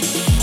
you